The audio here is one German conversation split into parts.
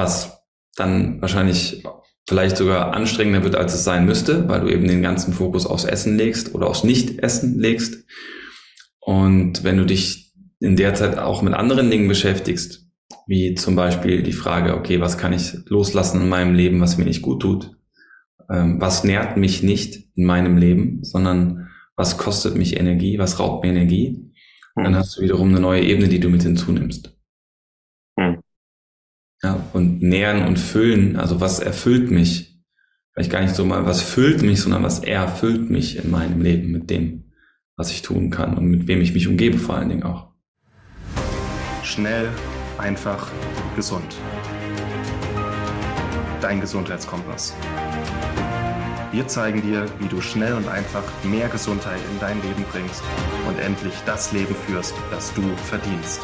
was dann wahrscheinlich vielleicht sogar anstrengender wird, als es sein müsste, weil du eben den ganzen Fokus aufs Essen legst oder aufs Nicht-Essen legst. Und wenn du dich in der Zeit auch mit anderen Dingen beschäftigst, wie zum Beispiel die Frage, okay, was kann ich loslassen in meinem Leben, was mir nicht gut tut? Ähm, was nährt mich nicht in meinem Leben, sondern was kostet mich Energie, was raubt mir Energie? Dann hast du wiederum eine neue Ebene, die du mit hinzunimmst. Ja, und nähern und füllen, also was erfüllt mich? Vielleicht gar nicht so mal, was füllt mich, sondern was erfüllt mich in meinem Leben mit dem, was ich tun kann und mit wem ich mich umgebe vor allen Dingen auch. Schnell, einfach, gesund. Dein Gesundheitskompass. Wir zeigen dir, wie du schnell und einfach mehr Gesundheit in dein Leben bringst und endlich das Leben führst, das du verdienst.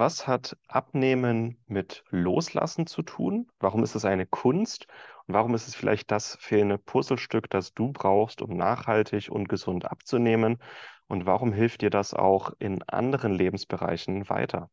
Was hat Abnehmen mit Loslassen zu tun? Warum ist es eine Kunst? Und warum ist es vielleicht das fehlende Puzzlestück, das du brauchst, um nachhaltig und gesund abzunehmen? Und warum hilft dir das auch in anderen Lebensbereichen weiter?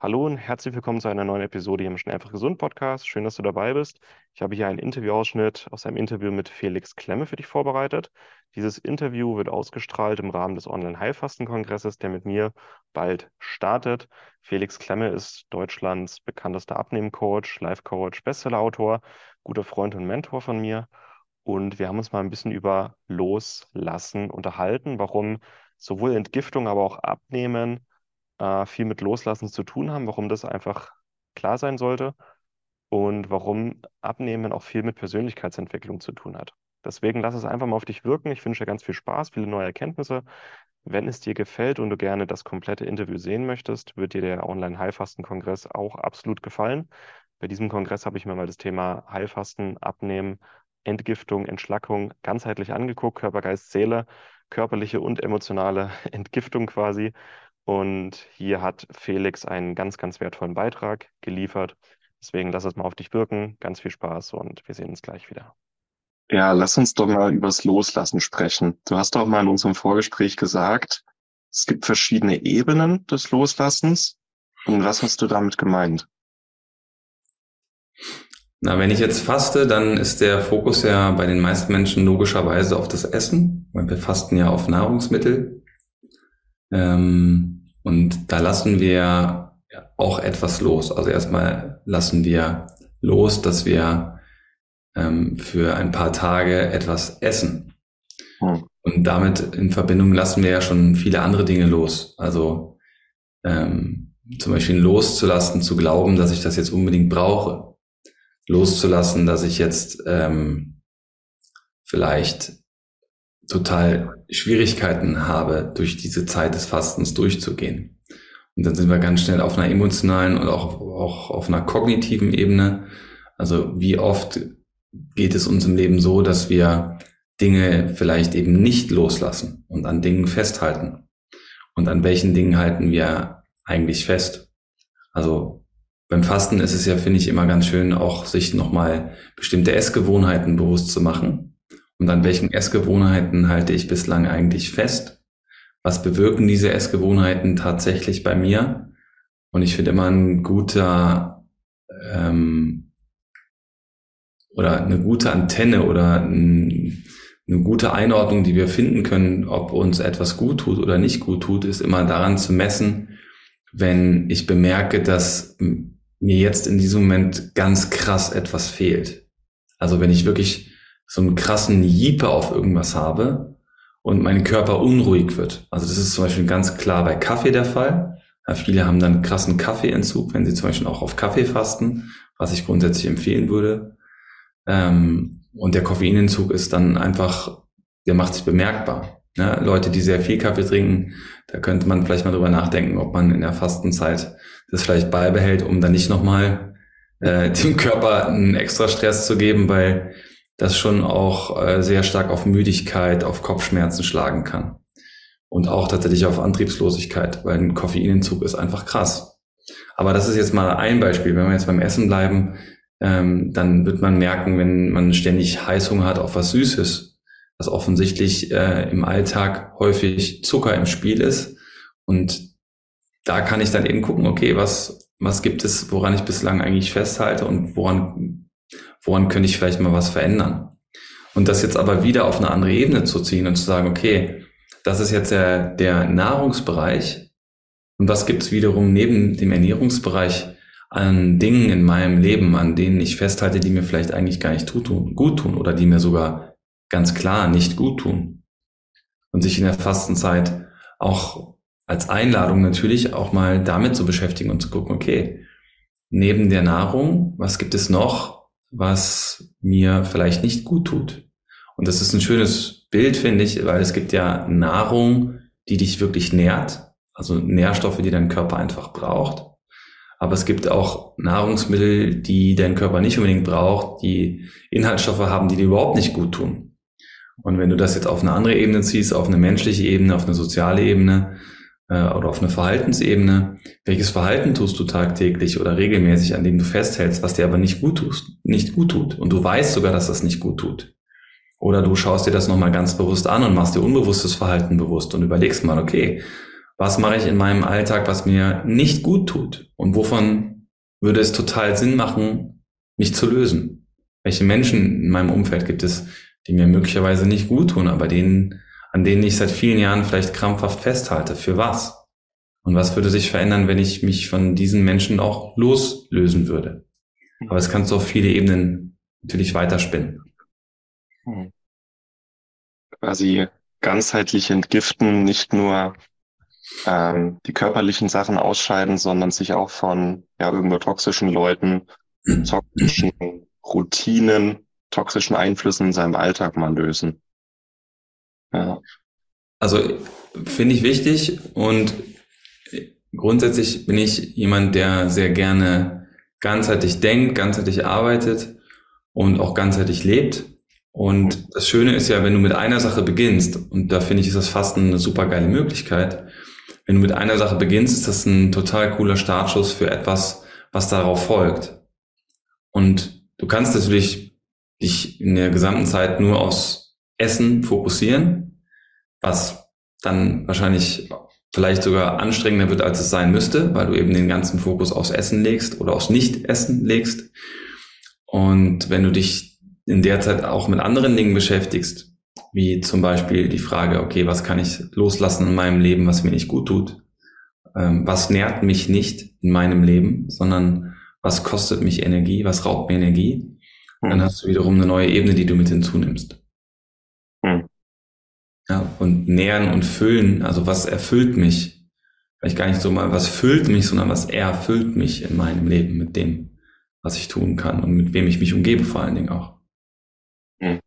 Hallo und herzlich willkommen zu einer neuen Episode hier im Schnell einfach gesund Podcast. Schön, dass du dabei bist. Ich habe hier einen Interviewausschnitt aus einem Interview mit Felix Klemme für dich vorbereitet. Dieses Interview wird ausgestrahlt im Rahmen des Online-Heilfasten-Kongresses, der mit mir bald startet. Felix Klemme ist Deutschlands bekanntester Abnehmcoach, Life-Coach, Bestsellerautor, guter Freund und Mentor von mir. Und wir haben uns mal ein bisschen über Loslassen unterhalten, warum sowohl Entgiftung, aber auch Abnehmen äh, viel mit Loslassen zu tun haben, warum das einfach klar sein sollte und warum Abnehmen auch viel mit Persönlichkeitsentwicklung zu tun hat. Deswegen lass es einfach mal auf dich wirken. Ich wünsche dir ganz viel Spaß, viele neue Erkenntnisse. Wenn es dir gefällt und du gerne das komplette Interview sehen möchtest, wird dir der Online-Heilfasten-Kongress auch absolut gefallen. Bei diesem Kongress habe ich mir mal das Thema Heilfasten, Abnehmen, Entgiftung, Entschlackung ganzheitlich angeguckt, Körper, Geist, Seele, körperliche und emotionale Entgiftung quasi. Und hier hat Felix einen ganz, ganz wertvollen Beitrag geliefert. Deswegen lass es mal auf dich wirken. Ganz viel Spaß und wir sehen uns gleich wieder. Ja, lass uns doch mal übers Loslassen sprechen. Du hast doch mal in unserem Vorgespräch gesagt, es gibt verschiedene Ebenen des Loslassens. Und was hast du damit gemeint? Na, wenn ich jetzt faste, dann ist der Fokus ja bei den meisten Menschen logischerweise auf das Essen, weil wir fasten ja auf Nahrungsmittel. Ähm, und da lassen wir auch etwas los. Also erstmal lassen wir los, dass wir ähm, für ein paar Tage etwas essen. Hm. Und damit in Verbindung lassen wir ja schon viele andere Dinge los. Also ähm, zum Beispiel loszulassen, zu glauben, dass ich das jetzt unbedingt brauche loszulassen, dass ich jetzt ähm, vielleicht total Schwierigkeiten habe, durch diese Zeit des Fastens durchzugehen. Und dann sind wir ganz schnell auf einer emotionalen und auch, auch auf einer kognitiven Ebene. Also wie oft geht es uns im Leben so, dass wir Dinge vielleicht eben nicht loslassen und an Dingen festhalten. Und an welchen Dingen halten wir eigentlich fest? Also beim Fasten ist es ja, finde ich, immer ganz schön, auch sich nochmal bestimmte Essgewohnheiten bewusst zu machen. Und an welchen Essgewohnheiten halte ich bislang eigentlich fest? Was bewirken diese Essgewohnheiten tatsächlich bei mir? Und ich finde immer ein guter ähm, oder eine gute Antenne oder ein, eine gute Einordnung, die wir finden können, ob uns etwas gut tut oder nicht gut tut, ist immer daran zu messen, wenn ich bemerke, dass mir jetzt in diesem Moment ganz krass etwas fehlt. Also wenn ich wirklich so einen krassen Jiepe auf irgendwas habe und mein Körper unruhig wird. Also das ist zum Beispiel ganz klar bei Kaffee der Fall. Ja, viele haben dann krassen Kaffeeentzug, wenn sie zum Beispiel auch auf Kaffee fasten, was ich grundsätzlich empfehlen würde. Ähm, und der Koffeinentzug ist dann einfach, der macht sich bemerkbar. Ja, Leute, die sehr viel Kaffee trinken, da könnte man vielleicht mal drüber nachdenken, ob man in der Fastenzeit das vielleicht beibehält, um dann nicht nochmal äh, dem Körper einen extra Stress zu geben, weil das schon auch äh, sehr stark auf Müdigkeit, auf Kopfschmerzen schlagen kann. Und auch tatsächlich auf Antriebslosigkeit, weil ein Koffeinentzug ist einfach krass. Aber das ist jetzt mal ein Beispiel. Wenn wir jetzt beim Essen bleiben, ähm, dann wird man merken, wenn man ständig Heißhunger hat auf was Süßes, dass offensichtlich äh, im Alltag häufig Zucker im Spiel ist. Und da kann ich dann eben gucken, okay, was, was gibt es, woran ich bislang eigentlich festhalte und woran, woran könnte ich vielleicht mal was verändern. Und das jetzt aber wieder auf eine andere Ebene zu ziehen und zu sagen, okay, das ist jetzt der, der Nahrungsbereich. Und was gibt es wiederum neben dem Ernährungsbereich an Dingen in meinem Leben, an denen ich festhalte, die mir vielleicht eigentlich gar nicht gut tun oder die mir sogar ganz klar nicht gut tun. Und sich in der Fastenzeit auch als Einladung natürlich auch mal damit zu beschäftigen und zu gucken, okay, neben der Nahrung, was gibt es noch, was mir vielleicht nicht gut tut? Und das ist ein schönes Bild, finde ich, weil es gibt ja Nahrung, die dich wirklich nährt, also Nährstoffe, die dein Körper einfach braucht. Aber es gibt auch Nahrungsmittel, die dein Körper nicht unbedingt braucht, die Inhaltsstoffe haben, die dir überhaupt nicht gut tun. Und wenn du das jetzt auf eine andere Ebene ziehst, auf eine menschliche Ebene, auf eine soziale Ebene äh, oder auf eine Verhaltensebene, welches Verhalten tust du tagtäglich oder regelmäßig, an dem du festhältst, was dir aber nicht gut tust, nicht gut tut. Und du weißt sogar, dass das nicht gut tut. Oder du schaust dir das nochmal ganz bewusst an und machst dir unbewusstes Verhalten bewusst und überlegst mal, okay, was mache ich in meinem Alltag, was mir nicht gut tut? Und wovon würde es total Sinn machen, mich zu lösen? Welche Menschen in meinem Umfeld gibt es, die mir möglicherweise nicht gut tun, aber denen, an denen ich seit vielen Jahren vielleicht krampfhaft festhalte? Für was? Und was würde sich verändern, wenn ich mich von diesen Menschen auch loslösen würde? Aber es kannst du auf viele Ebenen natürlich weiterspinnen. Hm. Quasi ganzheitlich entgiften, nicht nur ähm, die körperlichen Sachen ausscheiden, sondern sich auch von ja irgendwo toxischen Leuten, toxischen Routinen, toxischen Einflüssen in seinem Alltag mal lösen. Ja. Also finde ich wichtig und grundsätzlich bin ich jemand, der sehr gerne ganzheitlich denkt, ganzheitlich arbeitet und auch ganzheitlich lebt. Und das Schöne ist ja, wenn du mit einer Sache beginnst, und da finde ich, ist das Fasten eine super geile Möglichkeit, wenn du mit einer Sache beginnst, ist das ein total cooler Startschuss für etwas, was darauf folgt. Und du kannst natürlich dich in der gesamten Zeit nur aufs Essen fokussieren, was dann wahrscheinlich vielleicht sogar anstrengender wird, als es sein müsste, weil du eben den ganzen Fokus aufs Essen legst oder aufs Nicht-Essen legst. Und wenn du dich in der Zeit auch mit anderen Dingen beschäftigst, wie zum Beispiel die Frage, okay, was kann ich loslassen in meinem Leben, was mir nicht gut tut? Ähm, was nährt mich nicht in meinem Leben, sondern was kostet mich Energie, was raubt mir Energie? Mhm. Dann hast du wiederum eine neue Ebene, die du mit hinzunimmst. Ja, und nähern und füllen, also was erfüllt mich? Vielleicht gar nicht so mal, was füllt mich, sondern was erfüllt mich in meinem Leben mit dem, was ich tun kann und mit wem ich mich umgebe vor allen Dingen auch. Mhm.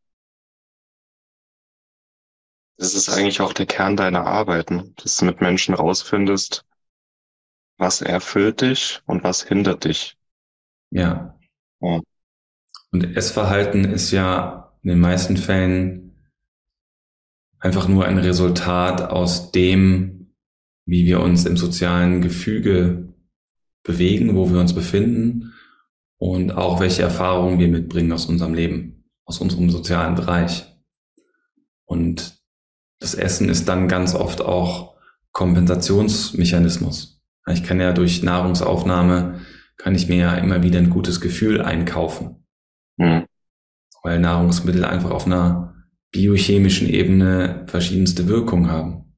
Das ist eigentlich auch der Kern deiner Arbeiten, dass du mit Menschen rausfindest, was erfüllt dich und was hindert dich. Ja. ja. Und Essverhalten ist ja in den meisten Fällen einfach nur ein Resultat aus dem, wie wir uns im sozialen Gefüge bewegen, wo wir uns befinden und auch welche Erfahrungen wir mitbringen aus unserem Leben, aus unserem sozialen Bereich. Und das Essen ist dann ganz oft auch Kompensationsmechanismus. Ich kann ja durch Nahrungsaufnahme, kann ich mir ja immer wieder ein gutes Gefühl einkaufen. Mhm. Weil Nahrungsmittel einfach auf einer biochemischen Ebene verschiedenste Wirkungen haben.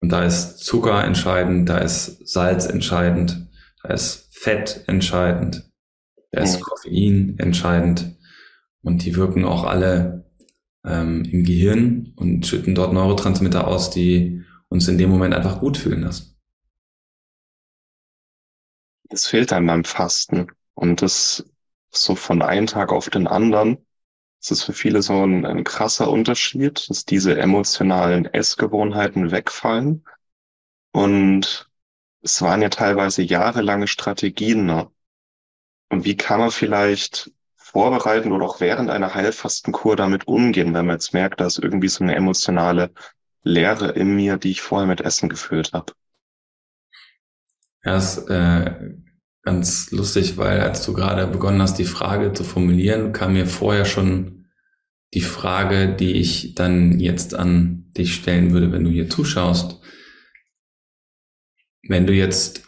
Und da ist Zucker entscheidend, da ist Salz entscheidend, da ist Fett entscheidend, da ist. Koffein entscheidend. Und die wirken auch alle ähm, im Gehirn und schütten dort Neurotransmitter aus, die uns in dem Moment einfach gut fühlen lassen. Das fehlt einem beim Fasten. Und das so von einem Tag auf den anderen, das ist für viele so ein, ein krasser Unterschied, dass diese emotionalen Essgewohnheiten wegfallen. Und es waren ja teilweise jahrelange Strategien. Ne? Und wie kann man vielleicht vorbereiten oder auch während einer Heilfastenkur damit umgehen, wenn man jetzt merkt, dass irgendwie so eine emotionale Leere in mir, die ich vorher mit Essen gefüllt habe. Ja, ist äh, ganz lustig, weil als du gerade begonnen hast, die Frage zu formulieren, kam mir vorher schon die Frage, die ich dann jetzt an dich stellen würde, wenn du hier zuschaust, wenn du jetzt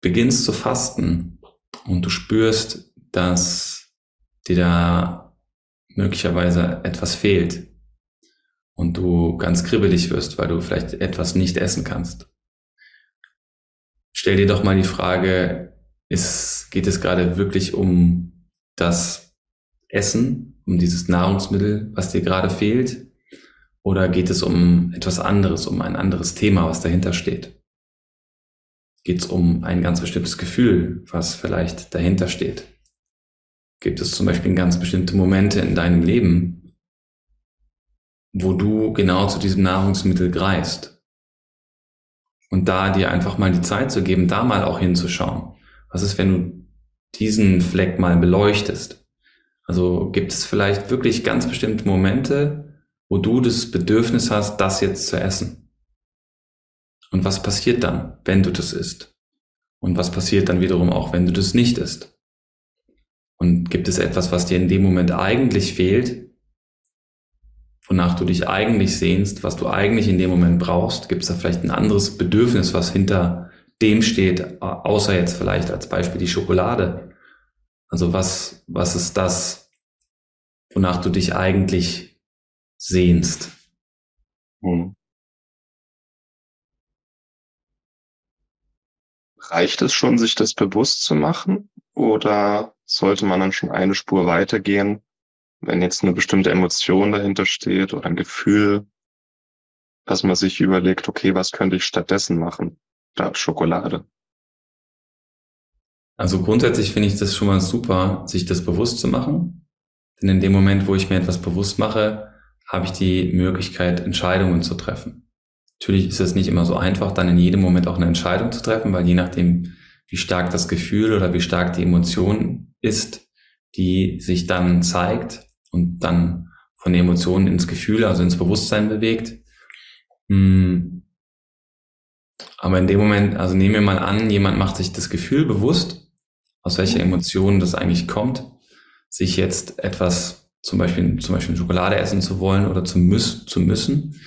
beginnst zu fasten und du spürst, dass dir da möglicherweise etwas fehlt und du ganz kribbelig wirst, weil du vielleicht etwas nicht essen kannst, stell dir doch mal die Frage, ist, geht es gerade wirklich um das Essen, um dieses Nahrungsmittel, was dir gerade fehlt? Oder geht es um etwas anderes, um ein anderes Thema, was dahinter steht? Geht es um ein ganz bestimmtes Gefühl, was vielleicht dahinter steht? Gibt es zum Beispiel ganz bestimmte Momente in deinem Leben, wo du genau zu diesem Nahrungsmittel greifst? Und da dir einfach mal die Zeit zu geben, da mal auch hinzuschauen. Was ist, wenn du diesen Fleck mal beleuchtest? Also gibt es vielleicht wirklich ganz bestimmte Momente, wo du das Bedürfnis hast, das jetzt zu essen? Und was passiert dann, wenn du das isst? Und was passiert dann wiederum auch, wenn du das nicht isst? Und gibt es etwas, was dir in dem Moment eigentlich fehlt, wonach du dich eigentlich sehnst, was du eigentlich in dem Moment brauchst? Gibt es da vielleicht ein anderes Bedürfnis, was hinter dem steht, außer jetzt vielleicht als Beispiel die Schokolade? Also was, was ist das, wonach du dich eigentlich sehnst? Hm. Reicht es schon, sich das bewusst zu machen? Oder sollte man dann schon eine Spur weitergehen wenn jetzt eine bestimmte Emotion dahinter steht oder ein Gefühl, dass man sich überlegt, okay, was könnte ich stattdessen machen? Statt Schokolade. Also grundsätzlich finde ich das schon mal super, sich das bewusst zu machen. Denn in dem Moment, wo ich mir etwas bewusst mache, habe ich die Möglichkeit, Entscheidungen zu treffen. Natürlich ist es nicht immer so einfach, dann in jedem Moment auch eine Entscheidung zu treffen, weil je nachdem, wie stark das Gefühl oder wie stark die Emotion ist, die sich dann zeigt, und dann von den Emotionen ins Gefühl, also ins Bewusstsein bewegt. Hm. Aber in dem Moment, also nehmen wir mal an, jemand macht sich das Gefühl bewusst, aus welcher Emotion das eigentlich kommt, sich jetzt etwas, zum Beispiel, zum Beispiel Schokolade essen zu wollen oder zu, müß, zu müssen.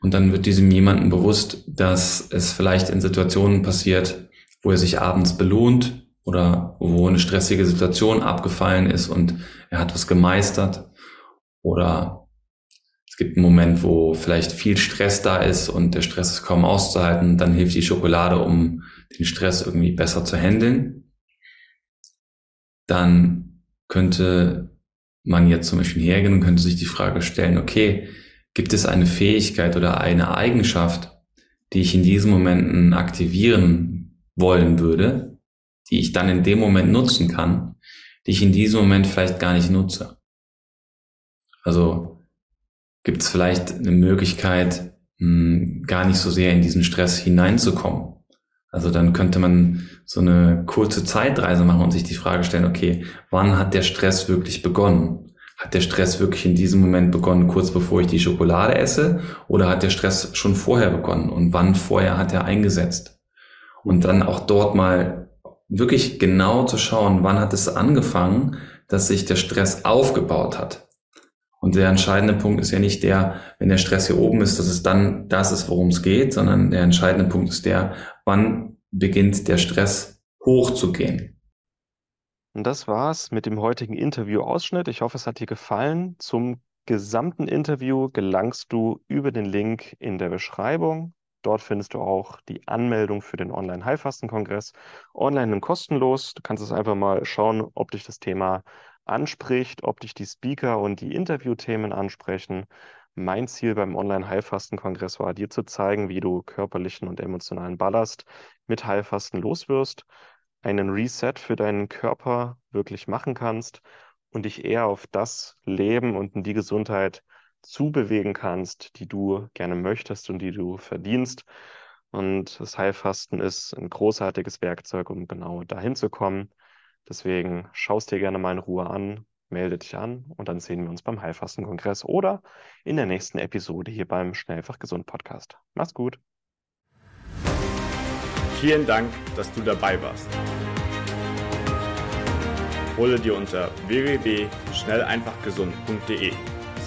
Und dann wird diesem jemanden bewusst, dass es vielleicht in Situationen passiert, wo er sich abends belohnt oder wo eine stressige Situation abgefallen ist und er hat was gemeistert. Oder es gibt einen Moment, wo vielleicht viel Stress da ist und der Stress ist kaum auszuhalten, dann hilft die Schokolade, um den Stress irgendwie besser zu handeln. Dann könnte man jetzt zum Beispiel hergehen und könnte sich die Frage stellen, okay, gibt es eine Fähigkeit oder eine Eigenschaft, die ich in diesen Momenten aktivieren wollen würde, die ich dann in dem Moment nutzen kann, die ich in diesem Moment vielleicht gar nicht nutze. Also gibt es vielleicht eine Möglichkeit, mh, hm, gar nicht so sehr in diesen Stress hineinzukommen. Also dann könnte man so eine kurze Zeitreise machen und sich die Frage stellen, okay, wann hat der Stress wirklich begonnen? Hat der Stress wirklich in diesem Moment begonnen, kurz bevor ich die Schokolade esse? Oder hat der Stress schon vorher begonnen? Und wann vorher hat er eingesetzt? Und dann auch dort mal wirklich genau zu schauen, wann hat es angefangen, dass sich der Stress aufgebaut hat. Und der entscheidende Punkt ist ja nicht der, wenn der Stress hier oben ist, dass es dann das ist, worum es geht, sondern der entscheidende Punkt ist der, wann beginnt der Stress hochzugehen. Und das war's mit dem heutigen Interview-Ausschnitt. Ich hoffe, es hat dir gefallen. Zum gesamten Interview gelangst du über den Link in der Beschreibung. Dort findest du auch die Anmeldung für den Online-Heilfasten-Kongress. Online und kostenlos. Du kannst es einfach mal schauen, ob dich das Thema anspricht, ob dich die Speaker und die Interviewthemen ansprechen. Mein Ziel beim Online-Heilfasten-Kongress war, dir zu zeigen, wie du körperlichen und emotionalen Ballast mit Heilfasten loswirst, einen Reset für deinen Körper wirklich machen kannst und dich eher auf das Leben und in die Gesundheit zubewegen kannst, die du gerne möchtest und die du verdienst. Und das Heilfasten ist ein großartiges Werkzeug, um genau dahin zu kommen. Deswegen schaust dir gerne mal in Ruhe an, melde dich an und dann sehen wir uns beim Heilfastenkongress oder in der nächsten Episode hier beim Schnellfach Gesund Podcast. Mach's gut. Vielen Dank, dass du dabei warst. hole dir unter www.schnelleinfachgesund.de